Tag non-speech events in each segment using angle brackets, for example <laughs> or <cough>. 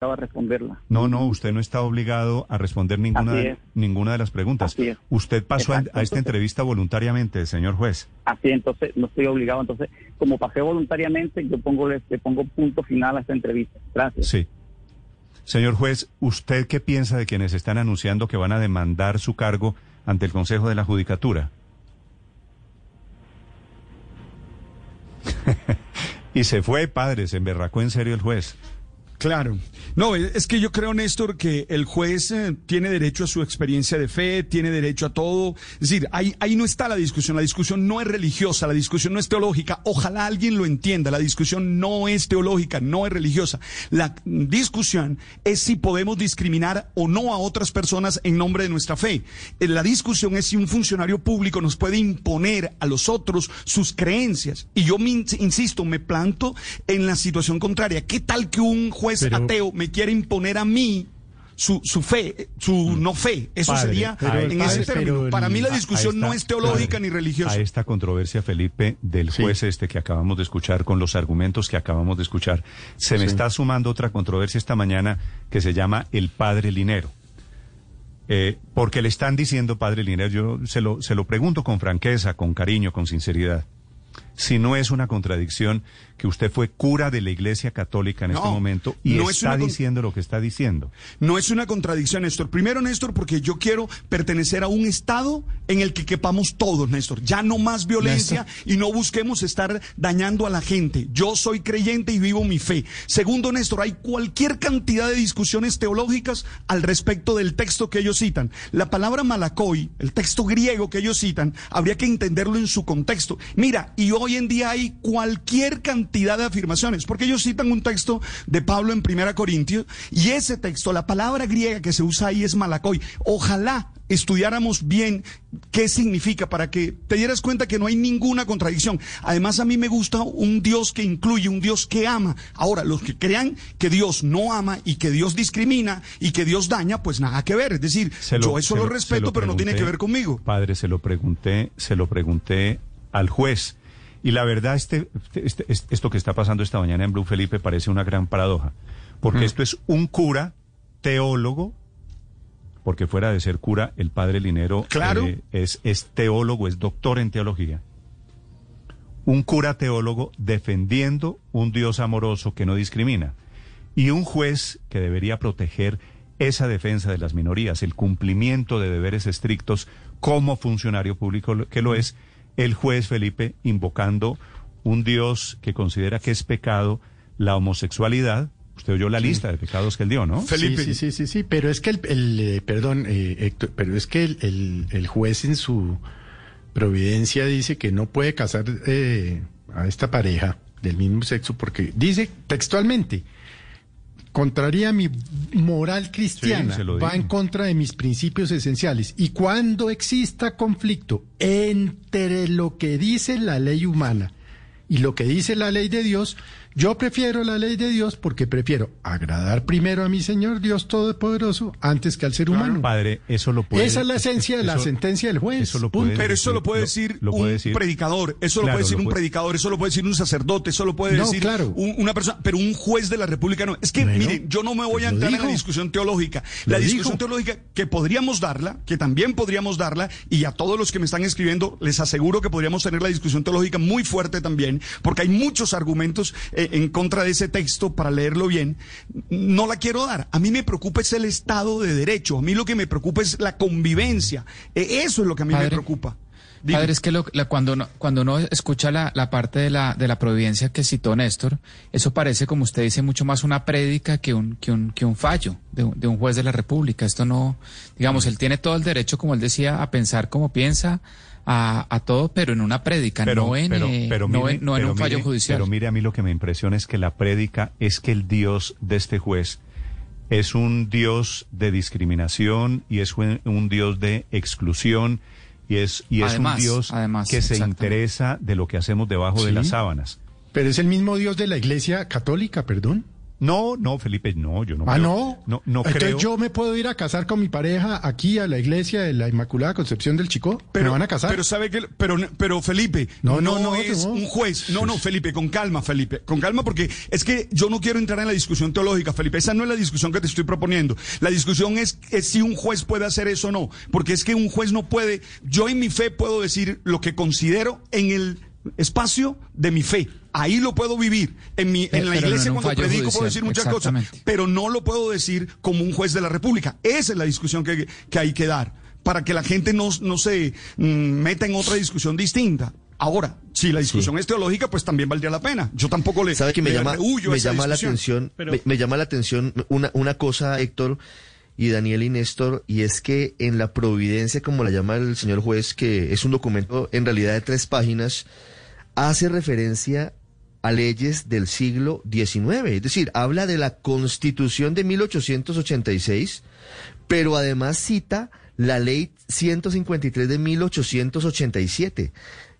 a responderla. No, no, usted no está obligado a responder ninguna, de, ninguna de las preguntas. Usted pasó a, esta Entonces- entrevista voluntariamente, señor juez. Así, entonces no estoy obligado. Entonces, como pasé voluntariamente, yo pongo, le, le pongo punto final a esta entrevista. Gracias. Sí. Señor juez, ¿usted qué piensa de quienes están anunciando que van a demandar su cargo ante el Consejo de la Judicatura? <laughs> y se fue, padre, se emberracó en serio el juez. Claro. No, es que yo creo, Néstor, que el juez eh, tiene derecho a su experiencia de fe, tiene derecho a todo. Es decir, ahí, ahí no está la discusión. La discusión no es religiosa, la discusión no es teológica. Ojalá alguien lo entienda. La discusión no es teológica, no es religiosa. La discusión es si podemos discriminar o no a otras personas en nombre de nuestra fe. Eh, La discusión es si un funcionario público nos puede imponer a los otros sus creencias. Y yo me in- insisto, me planto en la situación contraria. ¿Qué tal que un juez Pero- ateo me quiere imponer a mí su, su fe, su no fe? Eso Padre, sería pero- en padre, ese término. el- Para mí la discusión esta- no es teológica padre, ni religiosa. A esta controversia, Felipe, del Sí. juez este que acabamos de escuchar, con los argumentos que acabamos de escuchar, se me está sumando otra controversia esta mañana que se llama el padre Linero. Eh, porque le están diciendo, padre Linero, yo se lo, se lo pregunto con franqueza, con cariño, con sinceridad. Si no es una contradicción que usted fue cura de la Iglesia Católica en No, este momento y no es está diciendo lo que está diciendo. No es una contradicción, Néstor. Primero, Néstor, porque yo quiero pertenecer a un Estado en el que quepamos todos, Néstor. Ya no más violencia y no busquemos estar dañando a la gente. Yo soy creyente y vivo mi fe. Segundo, Néstor, hay cualquier cantidad de discusiones teológicas al respecto del texto que ellos citan. La palabra malakoi, el texto griego que ellos citan, habría que entenderlo en su contexto. Mira, y hoy en día hay cualquier cantidad de afirmaciones, porque ellos citan un texto de Pablo en Primera Corintios, y ese texto, la palabra griega que se usa ahí es malakoi. Ojalá estudiáramos bien qué significa para que te dieras cuenta que no hay ninguna contradicción. Además, a mí me gusta un Dios que incluye, un Dios que ama. Ahora, los que crean que Dios no ama y que Dios discrimina y que Dios daña, pues nada que ver. Es decir, yo eso lo, respeto, lo pero no tiene que ver conmigo. Padre, se lo pregunté, se lo pregunté al juez. Y la verdad, este, este- este- esto que está pasando esta mañana en Blue Felipe parece una gran paradoja. Porque esto es un cura teólogo, porque fuera de ser cura, el padre Linero Claro. eh, es, es teólogo, es doctor en teología. Un cura teólogo defendiendo un Dios amoroso que no discrimina. Y un juez que debería proteger esa defensa de las minorías, el cumplimiento de deberes estrictos como funcionario público que lo es, el juez Felipe invocando un Dios que considera que es pecado la homosexualidad. Usted oyó la lista de pecados que él dio, ¿no? Felipe. Sí, sí, sí, sí, sí, pero es que el, el, eh, perdón, eh, Héctor, pero es que el, el- el juez en su providencia dice que no puede casar eh, a esta pareja del mismo sexo porque dice textualmente, contraría mi moral cristiana, Sí, va en contra de mis principios esenciales. Y cuando exista conflicto entre lo que dice la ley humana y lo que dice la ley de Dios, yo prefiero la ley de Dios porque prefiero agradar primero a mi Señor Dios Todopoderoso antes que al ser humano. Padre, eso lo puede. Esa es la esencia de la eso- sentencia del juez. Eso lo puede Pero eso lo puede decir lo un puede decir. predicador, eso lo Claro, puede decir lo un puede- predicador, eso lo puede decir un sacerdote, eso lo puede No, decir claro. un- una persona, pero un juez de la República no. Es que, Bueno, miren, yo no me voy a entrar en la dijo. discusión teológica. Lo La discusión dijo. teológica que podríamos darla, que también podríamos darla, y a todos los que me están escribiendo, les aseguro que podríamos tener la discusión teológica muy fuerte también, porque hay muchos argumentos eh, en contra de ese texto para leerlo bien. No la quiero dar. A mí me preocupa es el Estado de Derecho. A mí lo que me preocupa es la convivencia. Eh, eso es lo que a mí me preocupa. Dime. Padre, es que lo- la- cuando, uno, cuando uno escucha la, la parte de la, de la providencia que citó Néstor, eso parece, como usted dice, mucho más una prédica que un, que un, que un fallo de, un- de un juez de la República. Esto no, digamos, él tiene todo el derecho, como él decía, a pensar como piensa, a, a todo, pero en una prédica, no en, eh, mire- en, no en pero un fallo mire- judicial. Pero mire, a mí lo que me impresiona es que la prédica es que el Dios de este juez es un Dios de discriminación y es un, un Dios de exclusión y es, y es Además, un Dios además, que se interesa de lo que hacemos debajo de las sábanas. Pero es el mismo Dios de la Iglesia Católica, perdón. No, no, Felipe, no, yo no Ah, creo- no. No, no Entonces creo. yo me puedo ir a casar con mi pareja aquí a la iglesia de la Inmaculada Concepción del Chico. ¿Me van a casar? Pero sabe que, pero, pero Felipe, No, no, no, es un juez. No, no, Felipe, con calma, Felipe, con calma, porque es que yo no quiero entrar en la discusión teológica, Felipe. Esa no es la discusión que te estoy proponiendo. La discusión es, es si un juez puede hacer eso o no, porque es que un juez no puede. Yo en mi fe puedo decir lo que considero en el espacio de mi fe. Ahí lo puedo vivir. En, mi, en la no en iglesia cuando predico puedo decir muchas cosas, pero no lo puedo decir como un juez de la República. Esa es la discusión que, que hay que dar, para que la gente no, no se mm, meta en otra discusión distinta. Ahora, si la discusión es teológica, pues también valdría la pena. Yo tampoco le, ¿Sabe que me le llama, me llama la atención, Pero- me, me llama la atención una, una cosa, Héctor y Daniel y Néstor, y es que en la providencia, como la llama el señor juez, que es un documento en realidad de tres páginas, hace referencia a leyes del siglo XIX, es decir, habla de la Constitución de 1886, pero además cita la ley 153 de 1887,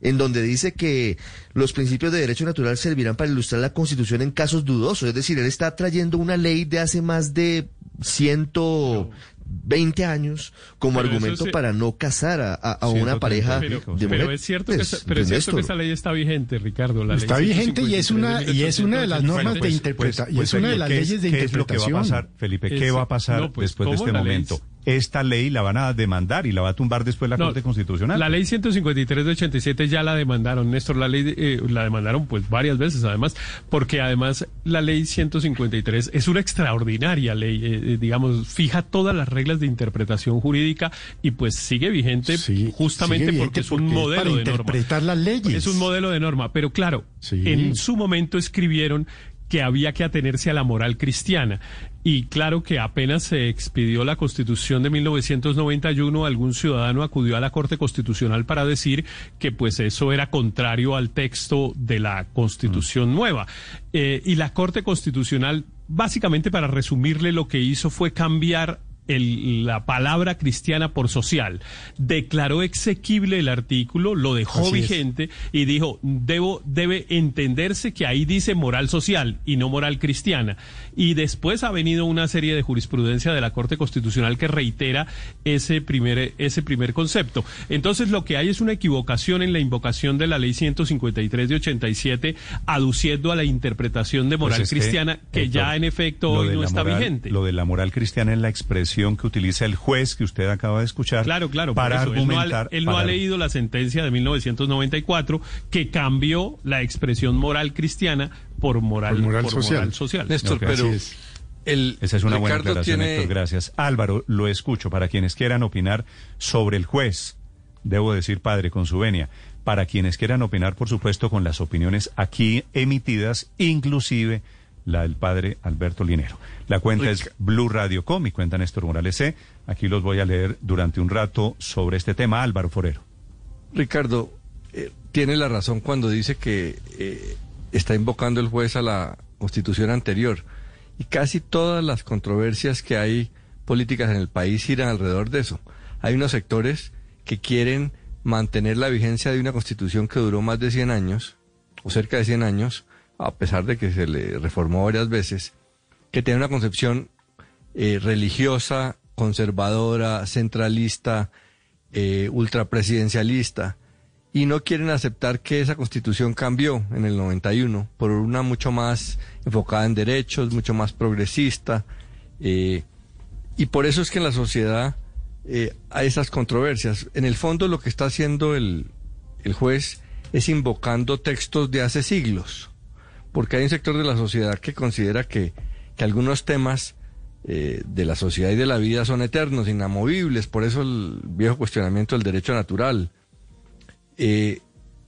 en donde dice que los principios de derecho natural servirán para ilustrar la Constitución en casos dudosos. Es decir, él está trayendo una ley de hace más de 120 años como Pero argumento sí- para no casar a, a- a 130 una pareja Pero, de pero mujer. es cierto, que, Pues, esa, pero es cierto que esa ley está vigente, Ricardo. La Está ley vigente y es una y es una de las 153 normas de pues, interpretación y pues, es una de Felipe, las ¿qué es- leyes de ¿Qué es lo que va a interpretación. pasar, Felipe? ¿Qué Es- va a pasar no, pues, después de ¿cómo este ley? Esta ley la van a demandar y la va a tumbar después la No, Corte Constitucional. La ley 153 de 87 ya la demandaron, Néstor, la ley de- eh, la demandaron pues varias veces además, porque además la ley 153 es una extraordinaria ley, eh, eh, digamos, fija todas las reglas de interpretación jurídica y pues sigue vigente Sí, justamente sigue porque es un porque es modelo para de norma. interpretar las leyes. Es un modelo de norma, pero claro, Sí. en su momento escribieron que había que atenerse a la moral cristiana. Y claro que apenas se expidió la Constitución de 1991, algún ciudadano acudió a la Corte Constitucional para decir que pues eso era contrario al texto de la Constitución nueva. Eh, y la Corte Constitucional, básicamente para resumirle, lo que hizo fue cambiar el- la palabra cristiana por social. Declaró exequible el artículo, lo dejó Así es. vigente y dijo, debo, debe entenderse que ahí dice moral social y no moral cristiana. Y después ha venido una serie de jurisprudencia de la Corte Constitucional que reitera ese primer, ese primer concepto. Entonces lo que hay es una equivocación en la invocación de la ley 153 de 87, aduciendo a la interpretación de Pues moral es que, cristiana que, Héctor, ya en efecto hoy no está moral- vigente. Lo de la moral cristiana es la expresión que utiliza el juez que usted acaba de escuchar. Claro, claro. Para eso. Él no ha- argumentar. Él no, ha, leído la sentencia de 1994 que cambió la expresión moral cristiana por moral, Por moral por social. moral social. Néstor, pero así es. el Esa es una buena aclaración, tiene Héctor, gracias. Álvaro, lo escucho. Para quienes quieran opinar sobre el juez, debo decir, padre, con su venia. Para quienes quieran opinar, por supuesto, con las opiniones aquí emitidas, inclusive la del padre Alberto Linero. La cuenta es Blue Radio Com y cuenta Néstor Morales C. Aquí los voy a leer durante un rato sobre este tema. Álvaro Forero. Ricardo eh, tiene la razón cuando dice que eh, está invocando el juez a la constitución anterior y casi todas las controversias que hay políticas en el país giran alrededor de eso. Hay unos sectores que quieren mantener la vigencia de una constitución que duró más de 100 años o cerca de 100 años, a pesar de que se le reformó varias veces, que tiene una concepción eh, religiosa, conservadora, centralista, eh, ultrapresidencialista, y no quieren aceptar que esa constitución cambió en el 91 por una mucho más enfocada en derechos, mucho más progresista, eh, y por eso es que en la sociedad hay esas controversias. En el fondo lo que está haciendo el, el juez es invocando textos de hace siglos, porque hay un sector de la sociedad que considera que, que algunos temas eh, de la sociedad y de la vida son eternos, inamovibles, por eso el viejo cuestionamiento del derecho natural. Eh,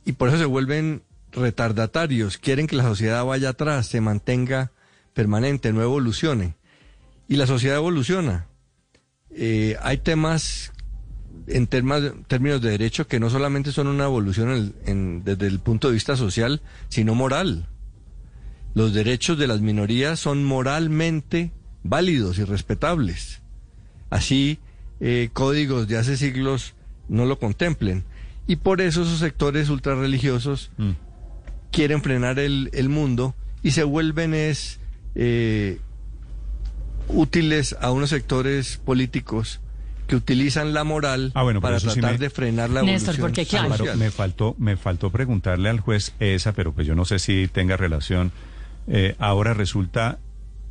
y por eso se vuelven retardatarios, quieren que la sociedad vaya atrás, se mantenga permanente, no evolucione. Y la sociedad evoluciona. Eh, hay temas en termas- términos de derecho que no solamente son una evolución desde el punto de vista social, sino moral. Los derechos de las minorías son moralmente válidos y respetables. Así, eh, códigos de hace siglos no lo contemplen. Y por eso esos sectores ultrarreligiosos Mm. quieren frenar el, el mundo y se vuelven es eh, útiles a unos sectores políticos que utilizan la moral Ah, bueno, para sí tratar me- de frenar la Néstor, evolución porque claro, Álvaro, me faltó, me faltó preguntarle al juez esa, pero pues yo no sé si tenga relación. Eh, ahora resulta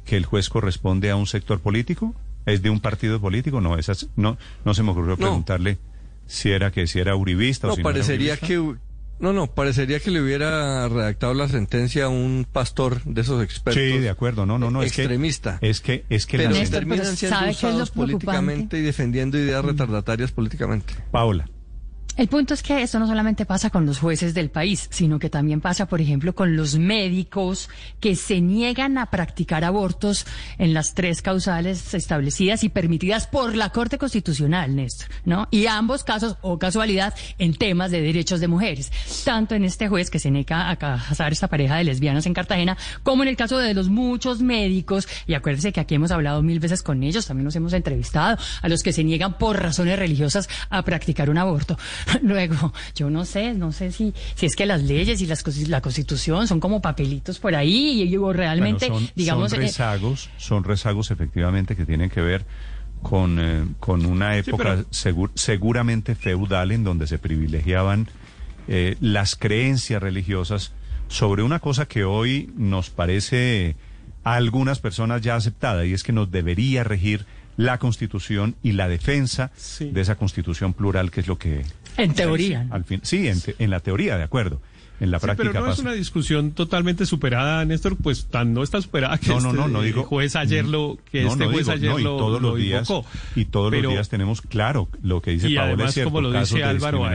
que el juez corresponde a un sector político, es de un partido político, no, esas, no, no se me ocurrió No. preguntarle si era que si era uribista o No, si no era parecería uribista. que no, no, parecería que le hubiera redactado la sentencia a un pastor de esos expertos. Sí, de acuerdo, no, no, no, es que extremista. es que es que pero la Néstor, terminan pero siendo ¿sabe qué es lo usados preocupante? políticamente y defendiendo ideas retardatarias políticamente. Paola. El punto es que esto no solamente pasa con los jueces del país, sino que también pasa, por ejemplo, con los médicos que se niegan a practicar abortos en las tres causales establecidas y permitidas por la Corte Constitucional, Néstor, ¿no? Y ambos casos, o casualidad, en temas de derechos de mujeres. Tanto en este juez que se niega a casar esta pareja de lesbianas en Cartagena, como en el caso de los muchos médicos, y acuérdense que aquí hemos hablado mil veces con ellos, también nos hemos entrevistado, a los que se niegan por razones religiosas a practicar un aborto. <laughs> Luego, yo no sé, no sé si, si es que las leyes y las, la constitución son como papelitos por ahí, y, o realmente, Bueno, son, digamos, son eh, rezagos, son rezagos efectivamente que tienen que ver con, eh, con una época pero- segur- seguramente feudal en donde se privilegiaban eh, las creencias religiosas sobre una cosa que hoy nos parece a algunas personas ya aceptada y es que nos debería regir la constitución y la defensa Sí. de esa constitución plural que es lo que en teoría. ¿no? al fin sí en, te- en la teoría de acuerdo en la Sí, práctica pero no es una discusión totalmente superada, Néstor, pues tan no está superada que No, no, este no, no digo- juez ayer lo que No, este no juez digo, ayer no, y lo, todos lo los días invocó. y todos Pero- los días tenemos claro lo que dice Y Paola además, es cierto, como lo dice Álvaro,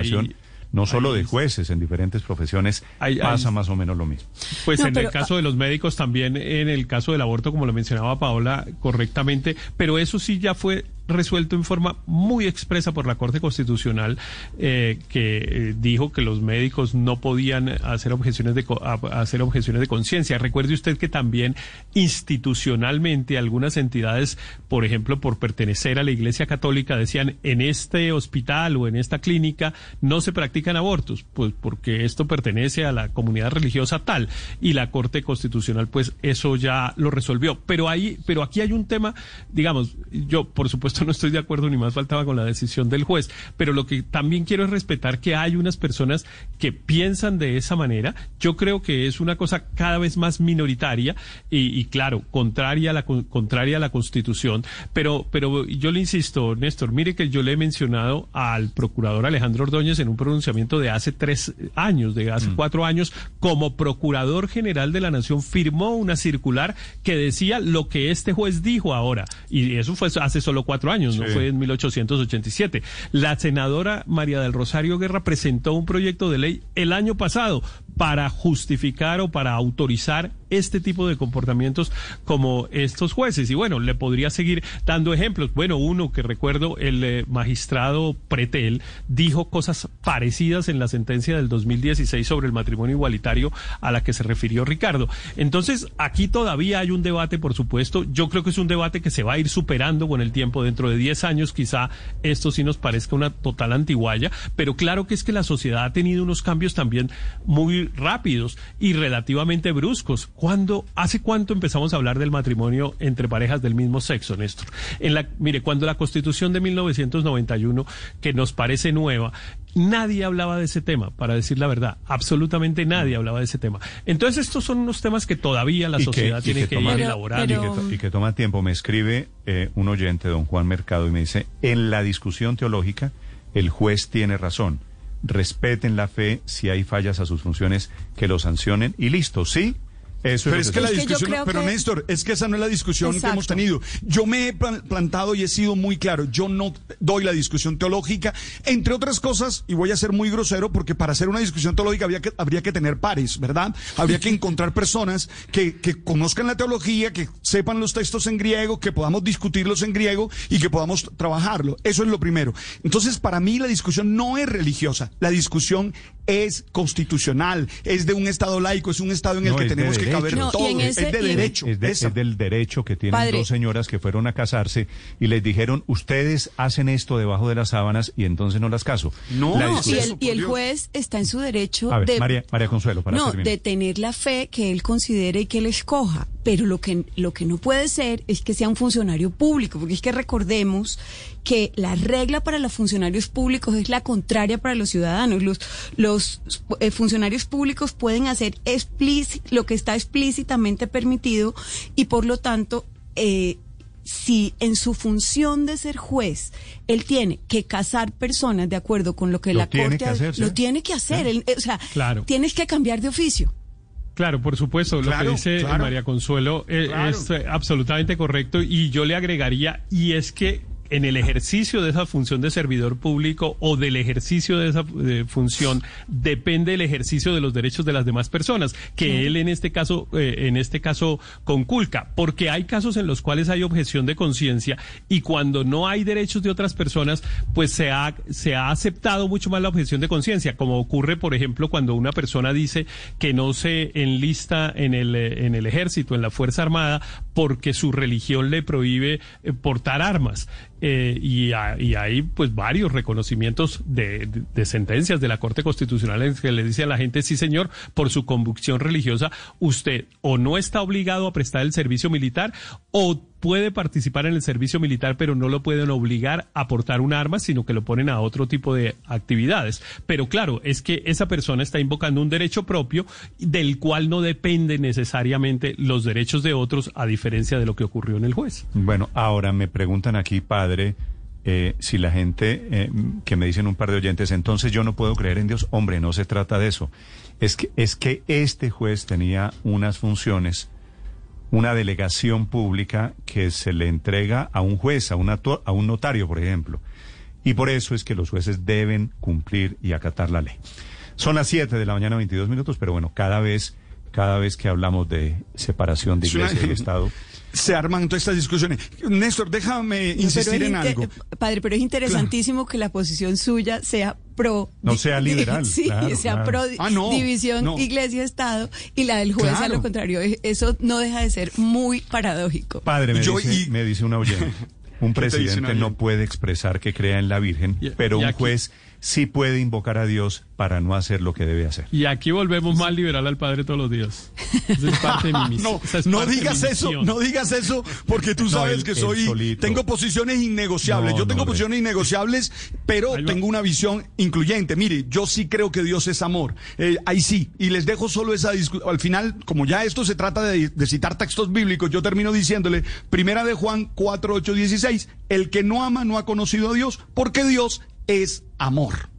no solo de jueces en diferentes profesiones Hay- pasa hay- más o menos lo mismo Pues No, en pero- el caso de los médicos también, en el caso del aborto, como lo mencionaba Paola correctamente, pero eso sí ya fue resuelto en forma muy expresa por la Corte Constitucional, eh, que eh, dijo que los médicos no podían hacer objeciones de hacer objeciones de conciencia. Recuerde usted que también institucionalmente algunas entidades, por ejemplo, por pertenecer a la Iglesia Católica, decían en este hospital o en esta clínica no se practican abortos, pues porque esto pertenece a la comunidad religiosa tal y la Corte Constitucional pues eso ya lo resolvió. Pero ahí, pero aquí hay un tema, digamos, yo por supuesto no estoy de acuerdo ni más faltaba con la decisión del juez, pero lo que también quiero es respetar que hay unas personas que piensan de esa manera. Yo creo que es una cosa cada vez más minoritaria y, y claro, contraria a la con- contraria a la Constitución, pero pero yo le insisto, Néstor, mire que yo le he mencionado al procurador Alejandro Ordóñez en un pronunciamiento de hace tres años, de hace cuatro años, como procurador general de la Nación firmó una circular que decía lo que este juez dijo ahora. Y eso fue hace solo cuatro años, no fue en 1887. La senadora María del Rosario Guerra presentó un proyecto de ley el año pasado para justificar o para autorizar este tipo de comportamientos como estos jueces. Y bueno, le podría seguir dando ejemplos. Bueno, uno que recuerdo, el eh, magistrado Pretel dijo cosas parecidas en la sentencia del 2016 sobre el matrimonio igualitario a la que se refirió Ricardo. Entonces, aquí todavía hay un debate, por supuesto. Yo creo que es un debate que se va a ir superando con el tiempo. Dentro de 10 años, quizá esto sí nos parezca una total antiguaya. Pero claro que es que la sociedad ha tenido unos cambios también muy rápidos y relativamente bruscos. ¿Cuándo, hace cuánto empezamos a hablar del matrimonio entre parejas del mismo sexo, Néstor? En la, mire, cuando la Constitución de 1991, que nos parece nueva, nadie hablaba de ese tema, para decir la verdad. Absolutamente nadie hablaba de ese tema. Entonces, estos son unos temas que todavía la que- sociedad tiene que que, toma- ir elaborando. pero- y que toma tiempo. Me escribe eh, un oyente, don Juan Mercado, y me dice, en la discusión teológica, el juez tiene razón. Respeten la fe, si hay fallas a sus funciones, que lo sancionen y listo, ¿sí? Eso Pero es, que la Es que yo discusión, creo pero que- Néstor, es que esa no es la discusión que hemos tenido. Yo me he plan- plantado y he sido muy claro. Yo no doy la discusión teológica, entre otras cosas, y voy a ser muy grosero, porque para hacer una discusión teológica había que, habría que tener pares, ¿verdad? Habría que <laughs> encontrar personas que, que conozcan la teología, que sepan los textos en griego, que podamos discutirlos en griego y que podamos trabajarlo. Eso es lo primero. Entonces, para mí la discusión no es religiosa, la discusión es constitucional, es de un Estado laico, es un Estado en el No, que tenemos que caber. No, todo, es de derecho. Es, de- es del derecho que tienen Padre. dos señoras que fueron a casarse y les dijeron, ustedes hacen esto debajo de las sábanas y entonces no las caso. No, La No, discusión- y el, y juez está en su derecho A ver, de... María, María Consuelo, para no, terminar. de tener la fe que él considere y que él escoja. pero lo que, lo que no puede ser es que sea un funcionario público, porque es que recordemos que la regla para los funcionarios públicos es la contraria para los ciudadanos. Los, los eh, funcionarios públicos pueden hacer lo que está explícitamente permitido y por lo tanto... Eh, si en su función de ser juez él tiene que casar personas de acuerdo con lo que la corte lo tiene que hacer, o sea, tienes que cambiar de oficio. Claro, por supuesto, lo que dice María Consuelo eh, es, absolutamente correcto y yo le agregaría, y es que en el ejercicio de esa función de servidor público o del ejercicio de esa función depende el ejercicio de los derechos de las demás personas, que él en este caso, eh, en este caso conculca, porque hay casos en los cuales hay objeción de conciencia y cuando no hay derechos de otras personas, pues se ha, se ha aceptado mucho más la objeción de conciencia, como ocurre, por ejemplo, cuando una persona dice que no se enlista en el, en el ejército, en la Fuerza Armada, porque su religión le prohíbe eh, portar armas. Eh, y, hay pues varios reconocimientos de, sentencias de la Corte Constitucional en que le dice a la gente, sí señor, por su convicción religiosa, usted o no está obligado a prestar el servicio militar o puede participar en el servicio militar, pero no lo pueden obligar a portar un arma, sino que lo ponen a otro tipo de actividades. Pero claro, es que esa persona está invocando un derecho propio del cual no dependen necesariamente los derechos de otros, a diferencia de lo que ocurrió en el juez. Bueno, ahora me preguntan aquí, padre, eh, si la gente eh, que me dicen un par de oyentes, entonces yo no puedo creer en Dios. Hombre, no se trata de eso. Es que, es que este juez tenía unas funciones una delegación pública que se le entrega a un juez, a, a un notario, por ejemplo. Y por eso es que los jueces deben cumplir y acatar la ley. Son las 7 de la mañana, 22 minutos, pero bueno, cada vez, cada vez que hablamos de separación de iglesia y <laughs> Estado se arman todas estas discusiones. Néstor, déjame insistir en algo. Padre, pero es interesantísimo que la posición suya sea pro... No sea <laughs> liberal. sí, sea pro ah, división iglesia-estado y la del juez a lo contrario. Eso no deja de ser muy paradójico. Padre, me, dice, me dice <laughs> un oyente, un presidente no puede expresar que crea en la Virgen, pero un juez sí puede invocar a Dios para no hacer lo que debe hacer. Y aquí volvemos más liberal al Padre todos los días. es parte de mi <laughs> No, no digas eso, no digas eso, porque tú <laughs> sabes que soy, tengo posiciones innegociables. yo tengo posiciones innegociables, pero tengo una visión incluyente. Mire, yo sí creo que Dios es amor. Eh, ahí sí. Y les dejo solo esa discusión. Al final, como ya esto se trata de, de citar textos bíblicos, yo termino diciéndole, primera de Juan 4, 8, 16, el que no ama no ha conocido a Dios, porque Dios es amor.